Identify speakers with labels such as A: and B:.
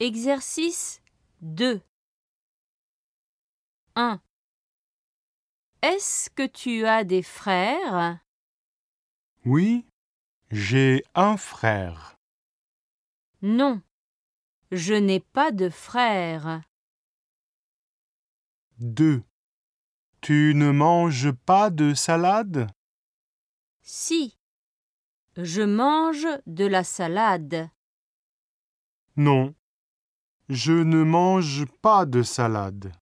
A: Exercice 2 1. Est-ce que tu as des frères?
B: Oui, j'ai un frère.
A: Non, je n'ai pas de frères.
B: 2. Tu ne manges pas de salade?
A: Si, je mange de la salade.
B: Non, je ne mange pas de salade.